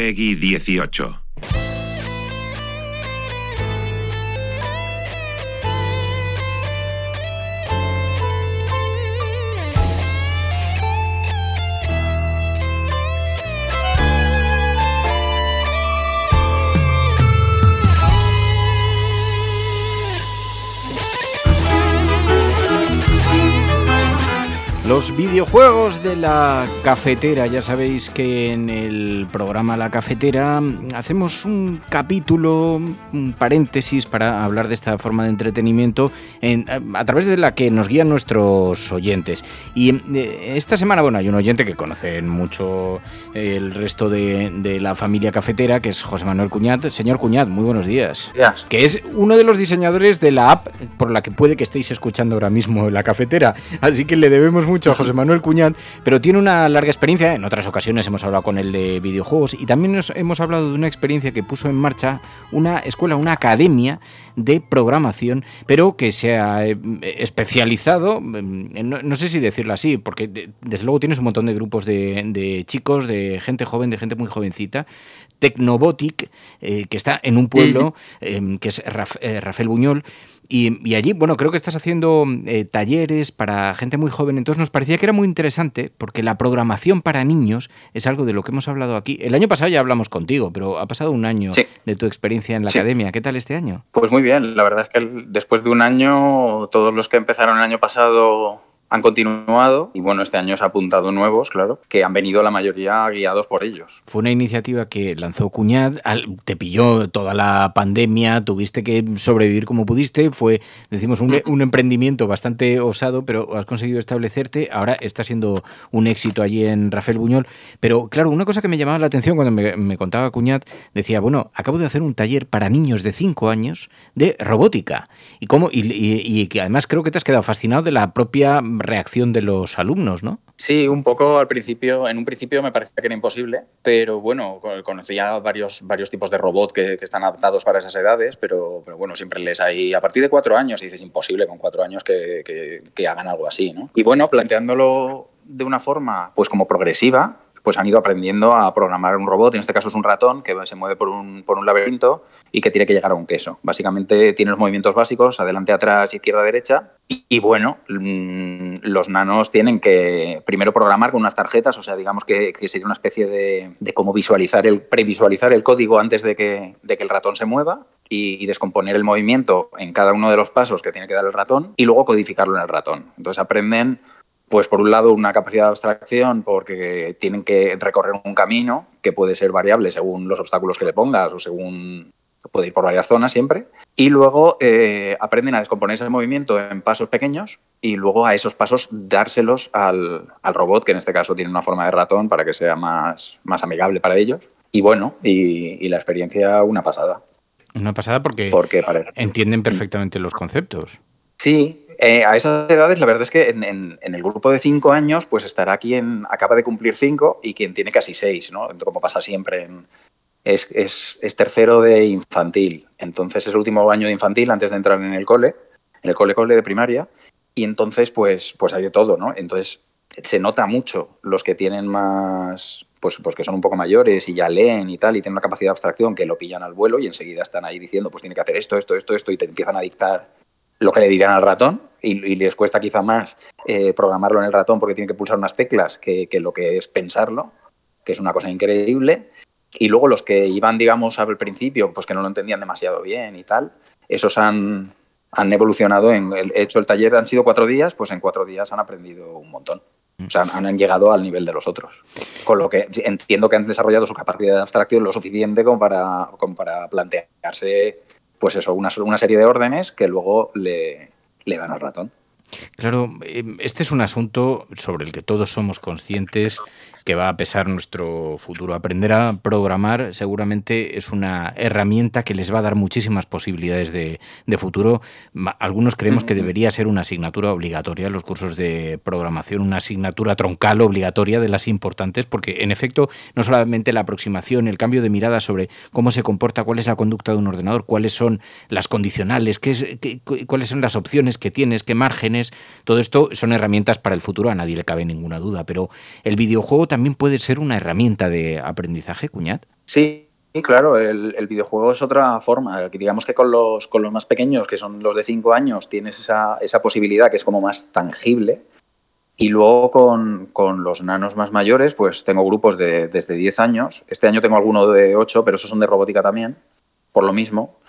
Peggy 18. Los videojuegos de la cafetera, ya sabéis que en el programa La Cafetera hacemos un capítulo, un paréntesis para hablar de esta forma de entretenimiento a través de la que nos guían nuestros oyentes. Y eh, esta semana, bueno, hay un oyente que conoce mucho el resto de, la familia cafetera, que es José Manuel Cuñat. Señor Cuñat, muy buenos días. días. Que es uno de los diseñadores de la app por la que puede que estéis escuchando ahora mismo la cafetera. Así que le debemos mucho José Manuel Cuñat, pero tiene una larga experiencia. En otras ocasiones hemos hablado con él de videojuegos y también nos hemos hablado de una experiencia que puso en marcha una escuela, una academia de programación, pero que se ha eh, especializado, mm, no, sé si decirlo así, porque desde luego tienes un montón de grupos de, chicos, de gente joven, de gente muy jovencita, Tecnobotic, eh, que está en un pueblo, em, que es eh, Rafael Buñol, y, allí, bueno, creo que estás haciendo eh, talleres para gente muy joven, entonces nos parecía que era muy interesante porque la programación para niños es algo de lo que hemos hablado aquí. El año pasado ya hablamos contigo, pero ha pasado un año de tu experiencia en la academia. ¿Qué tal este año? Pues muy bien, la verdad es que después de un año, todos los que empezaron el año pasado han continuado y bueno, este año se ha apuntado nuevos, claro, que han venido la mayoría guiados por ellos. Fue una iniciativa que lanzó Cuñad, te pilló toda la pandemia, tuviste que sobrevivir como pudiste, fue, decimos, un, emprendimiento bastante osado, pero has conseguido establecerte, ahora está siendo un éxito allí en Rafael Buñol, pero claro, una cosa que me llamaba la atención cuando me, contaba Cuñad, decía, bueno, acabo de hacer un taller para niños de 5 años de robótica, y, cómo, y, y que además creo que te has quedado fascinado de la propia reacción de los alumnos, ¿no? Sí, un poco al principio, en un principio me parecía que era imposible, pero bueno, conocía varios, varios tipos de robots que, están adaptados para esas edades, pero, pero, bueno, siempre les hay a partir de cuatro años y dices imposible con cuatro años que, que hagan algo así, ¿no? Y bueno, planteándolo de una forma pues como progresiva, pues han ido aprendiendo a programar un robot, en este caso es un ratón que se mueve por un, por un laberinto y que tiene que llegar a un queso. Básicamente tiene los movimientos básicos, adelante, atrás, izquierda, derecha. Y, bueno, mm, los nanos tienen que primero programar con unas tarjetas, o sea, digamos que, sería una especie de, de cómo visualizar, el, previsualizar el código antes de que, de que el ratón se mueva y, y, descomponer el movimiento en cada uno de los pasos que tiene que dar el ratón y luego codificarlo en el ratón. Entonces aprenden pues por un lado una capacidad de abstracción porque tienen que recorrer un camino que puede ser variable según los obstáculos que le pongas o según puede ir por varias zonas siempre. Y luego eh, aprenden a descomponer ese movimiento en pasos pequeños y luego a esos pasos dárselos al, robot, que en este caso tiene una forma de ratón para que sea más, más amigable para ellos. Y bueno, y, la experiencia una pasada. Una pasada porque, entienden perfectamente los conceptos. Sí, eh, a esas edades, la verdad es que en, el grupo de cinco años, pues estará quien acaba de cumplir cinco y quien tiene casi seis, ¿no? Como pasa siempre. es, es, tercero de infantil. Entonces es el último año de infantil antes de entrar en el cole, en el cole-cole de primaria. Y entonces, pues, pues hay de todo, ¿no? Entonces se nota mucho los que tienen más, pues, pues que son un poco mayores y ya leen y tal, y tienen una capacidad de abstracción que lo pillan al vuelo y enseguida están ahí diciendo, pues tiene que hacer esto, esto, esto, esto, y te empiezan a dictar lo que le dirán al ratón y, les cuesta quizá más eh, programarlo en el ratón porque tiene que pulsar unas teclas que, lo que es pensarlo, que es una cosa increíble. Y luego los que iban, digamos, al principio, pues que no lo entendían demasiado bien y tal, esos han, han evolucionado en el hecho el taller han sido cuatro días, pues en cuatro días han aprendido un montón. O sea, han llegado al nivel de los otros. Con lo que entiendo que han desarrollado su capacidad de abstracción lo suficiente como para, como para plantearse, pues eso, una, una serie de órdenes que luego le, le dan al ratón. Claro, eh, este es un asunto sobre el que todos somos conscientes que va a pesar nuestro futuro. Aprender a programar seguramente es una herramienta que les va a dar muchísimas posibilidades de, de futuro. Algunos creemos que debería ser una asignatura obligatoria, los cursos de programación, una asignatura troncal obligatoria de las importantes, porque en efecto no solamente la aproximación, el cambio de mirada sobre cómo se comporta, cuál es la conducta de un ordenador, cuáles son las condicionales, qué es, qué, cuáles son las opciones que tienes, qué márgenes, todo esto son herramientas para el futuro, a nadie le cabe ninguna duda, pero el videojuego también puede ser una herramienta de aprendizaje, Cuñat. Sí, claro, el, videojuego es otra forma. Digamos que con los, con los más pequeños, que son los de 5 años, tienes esa, esa, posibilidad que es como más tangible. Y luego con, con, los nanos más mayores, pues tengo grupos de, desde 10 años. Este año tengo alguno de 8, pero esos son de robótica también, por lo mismo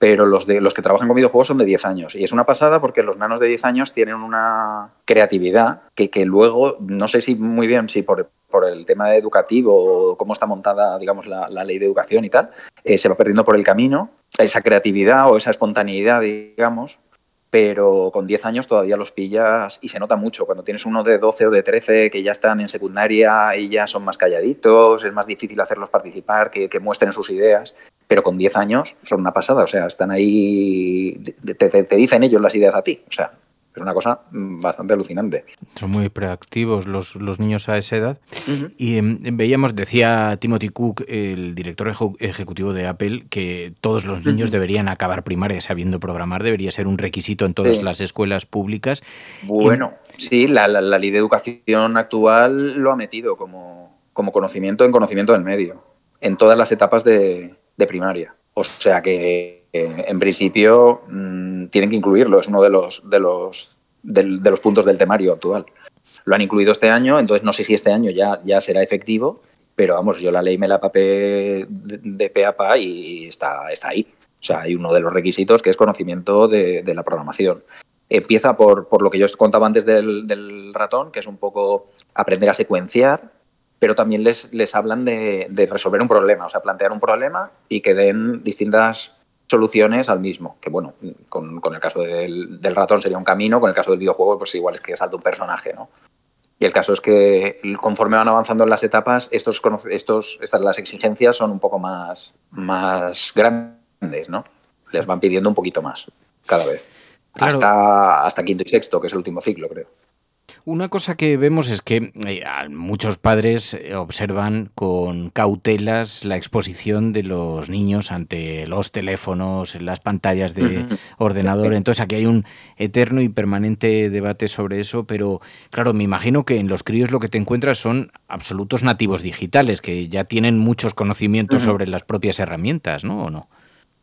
pero los, de, los que trabajan con videojuegos son de 10 años. Y es una pasada porque los nanos de 10 años tienen una creatividad que, que luego, no sé si muy bien, si por, por el tema educativo o cómo está montada, digamos, la, la ley de educación y tal, eh, se va perdiendo por el camino esa creatividad o esa espontaneidad, digamos, pero con 10 años todavía los pillas y se nota mucho. Cuando tienes uno de 12 o de 13 que ya están en secundaria y ya son más calladitos, es más difícil hacerlos participar, que, que muestren sus ideas pero con 10 años son una pasada, o sea, están ahí, te, te, te, dicen ellos las ideas a ti, o sea, es una cosa bastante alucinante. Son muy preactivos los, los niños a esa edad. Uh -huh. Y eh, veíamos, decía Timothy Cook, el director ejecutivo de Apple, que todos los niños uh -huh. deberían acabar primaria sabiendo programar, debería ser un requisito en todas sí. las escuelas públicas. Bueno, y... sí, la, la, la, ley de educación actual lo ha metido como, como conocimiento en conocimiento del medio, en todas las etapas de, de primaria. O sea que, eh, en principio, mmm, tienen que incluirlo. Es uno de los, de, los, de, los puntos del temario actual. Lo han incluido este año, entonces no sé si este año ya, ya será efectivo, pero vamos, yo la ley me la papé de, de a pa y está, está ahí. O sea, hay uno de los requisitos que es conocimiento de, de la programación. Empieza por, por, lo que yo contaba antes del, del, ratón, que es un poco aprender a secuenciar, pero también les, les hablan de, de, resolver un problema, o sea, plantear un problema y que den distintas soluciones al mismo. Que bueno, con, con el caso del, del, ratón sería un camino, con el caso del videojuego, pues igual es que salta un personaje, ¿no? Y el caso es que conforme van avanzando en las etapas, estos, estos, estas las exigencias son un poco más, más grandes, ¿no? Les van pidiendo un poquito más cada vez. Claro. Hasta, hasta quinto y sexto, que es el último ciclo, creo. Una cosa que vemos es que eh, muchos padres eh, observan con cautelas la exposición de los niños ante los teléfonos, las pantallas de uh -huh. ordenador. Entonces aquí hay un eterno y permanente debate sobre eso, pero claro, me imagino que en los críos lo que te encuentras son absolutos nativos digitales, que ya tienen muchos conocimientos uh -huh. sobre las propias herramientas, ¿no? ¿O no?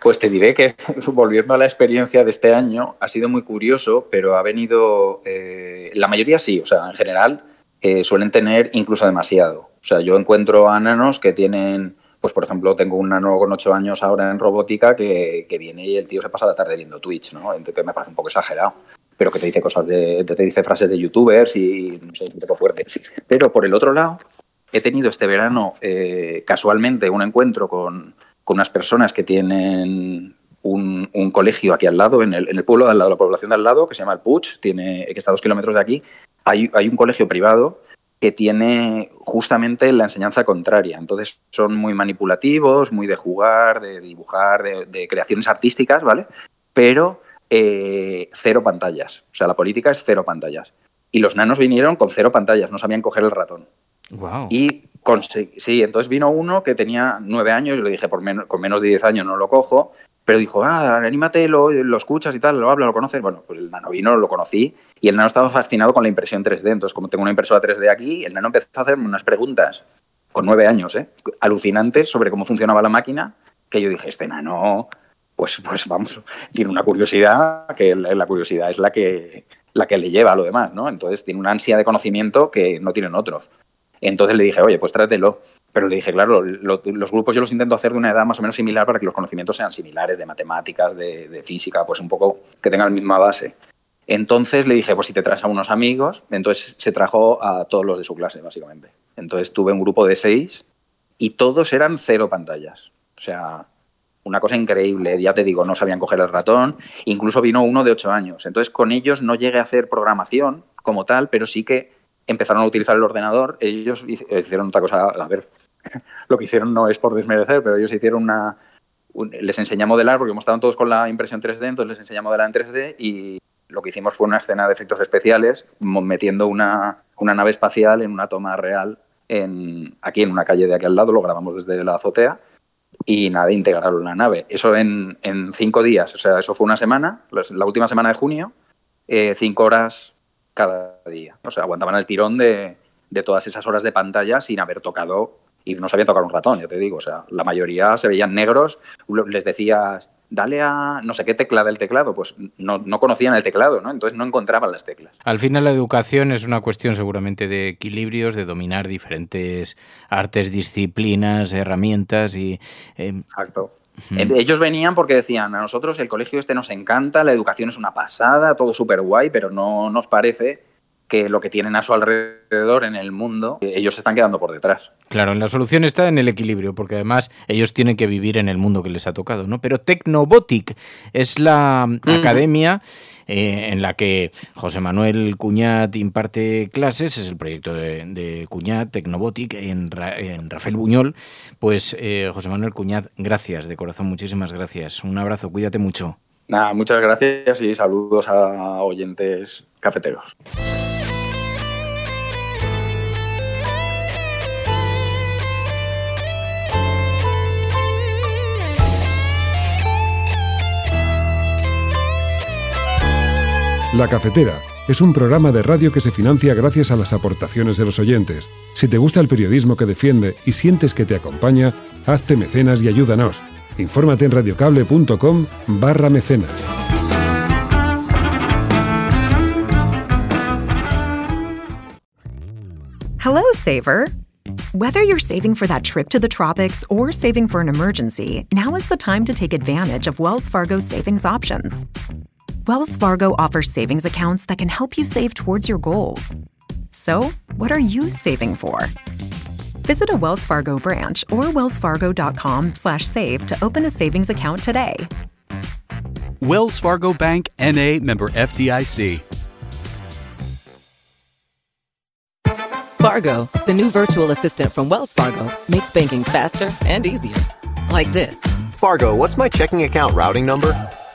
Pues te diré que, volviendo a la experiencia de este año, ha sido muy curioso, pero ha venido. Eh, la mayoría sí, o sea, en general eh, suelen tener incluso demasiado. O sea, yo encuentro a nanos que tienen. Pues, por ejemplo, tengo un nano con 8 años ahora en robótica que, que viene y el tío se pasa la tarde viendo Twitch, ¿no? Entonces, que me parece un poco exagerado pero que te dice cosas de, te dice frases de youtubers y no sé, un poco fuerte. Pero por el otro lado, he tenido este verano eh, casualmente un encuentro con, con unas personas que tienen un, un, colegio aquí al lado, en el, en el pueblo de al lado, la población de al lado, que se llama El Puig, tiene, que está a dos kilómetros de aquí, hay, hay un colegio privado que tiene justamente la enseñanza contraria. Entonces son muy manipulativos, muy de jugar, de dibujar, de, de creaciones artísticas, ¿vale? Pero eh, cero pantallas. O sea, la política es cero pantallas. Y los nanos vinieron con cero pantallas, no sabían coger el ratón. Wow. Y sí, entonces vino uno que tenía nueve años, y le dije, por menos, con menos de diez años no lo cojo, pero dijo, ah, anímate, lo, lo escuchas y tal, lo hablas, lo conoces. Bueno, pues el nano vino, lo conocí, y el nano estaba fascinado con la impresión 3D. Entonces, como tengo una impresora 3D aquí, el nano empezó a hacerme unas preguntas, con nueve años, ¿eh? alucinantes sobre cómo funcionaba la máquina, que yo dije, este nano, pues, pues vamos, tiene una curiosidad, que la curiosidad es la que, la que le lleva a lo demás, ¿no? Entonces tiene una ansia de conocimiento que no tienen otros. Entonces le dije, oye, pues tráetelo. Pero le dije, claro, lo, los grupos yo los intento hacer de una edad más o menos similar para que los conocimientos sean similares, de matemáticas, de, de física, pues un poco que tengan la misma base. Entonces le dije, pues si te traes a unos amigos, entonces se trajo a todos los de su clase, básicamente. Entonces tuve un grupo de seis y todos eran cero pantallas. O sea, una cosa increíble. Ya te digo, no sabían coger el ratón. Incluso vino uno de ocho años. Entonces con ellos no llegué a hacer programación como tal, pero sí que empezaron a utilizar el ordenador. Ellos hicieron otra cosa, a ver, lo que hicieron no es por desmerecer, pero ellos hicieron una... les enseñé a modelar, porque hemos estado todos con la impresión 3D, entonces les enseñé a modelar en 3D y lo que hicimos fue una escena de efectos especiales metiendo una, una nave espacial en una toma real en, aquí en una calle de aquí al lado, lo grabamos desde la azotea y nada, integraron la nave. Eso en, en, cinco días, o sea, eso fue una semana, la última semana de junio, eh, cinco horas cada día. O sea, aguantaban el tirón de, de todas esas horas de pantalla sin haber tocado y no sabía tocar un ratón, ya te digo. O sea, la mayoría se veían negros, les decías, dale a no sé qué tecla del teclado, pues no, no, conocían el teclado, ¿no? Entonces no encontraban las teclas. Al final la educación es una cuestión seguramente de equilibrios, de dominar diferentes artes, disciplinas, herramientas y... Eh... Exacto. Ellos venían porque decían, a nosotros el colegio este nos encanta, la educación es una pasada, todo súper guay, pero no nos parece que lo que tienen a su alrededor en el mundo, ellos se están quedando por detrás. Claro, la solución está en el equilibrio, porque además ellos tienen que vivir en el mundo que les ha tocado, ¿no? Pero Tecnobotic es la academia eh, en la que José Manuel Cuñat imparte clases, es el proyecto de, Cuñat, Tecnobotic, en, en, Rafael Buñol. Pues eh, José Manuel Cuñat, gracias de corazón, muchísimas gracias. Un abrazo, cuídate mucho. Nada, muchas gracias y saludos a oyentes cafeteros. La Cafetera es un programa de radio que se financia gracias a las aportaciones de los oyentes. Si te gusta el periodismo que defiende y sientes que te acompaña, hazte mecenas y ayúdanos. Infórmate en radiocable.com barra mecenas. Hello, Saver. Whether you're saving for that trip to the tropics or saving for an emergency, now is the time to take advantage of Wells Fargo's savings options. Wells Fargo offers savings accounts that can help you save towards your goals. So, what are you saving for? Visit a Wells Fargo branch or wellsfargo.com/save to open a savings account today. Wells Fargo Bank NA member FDIC. Fargo, the new virtual assistant from Wells Fargo, makes banking faster and easier. Like this. Fargo, what's my checking account routing number?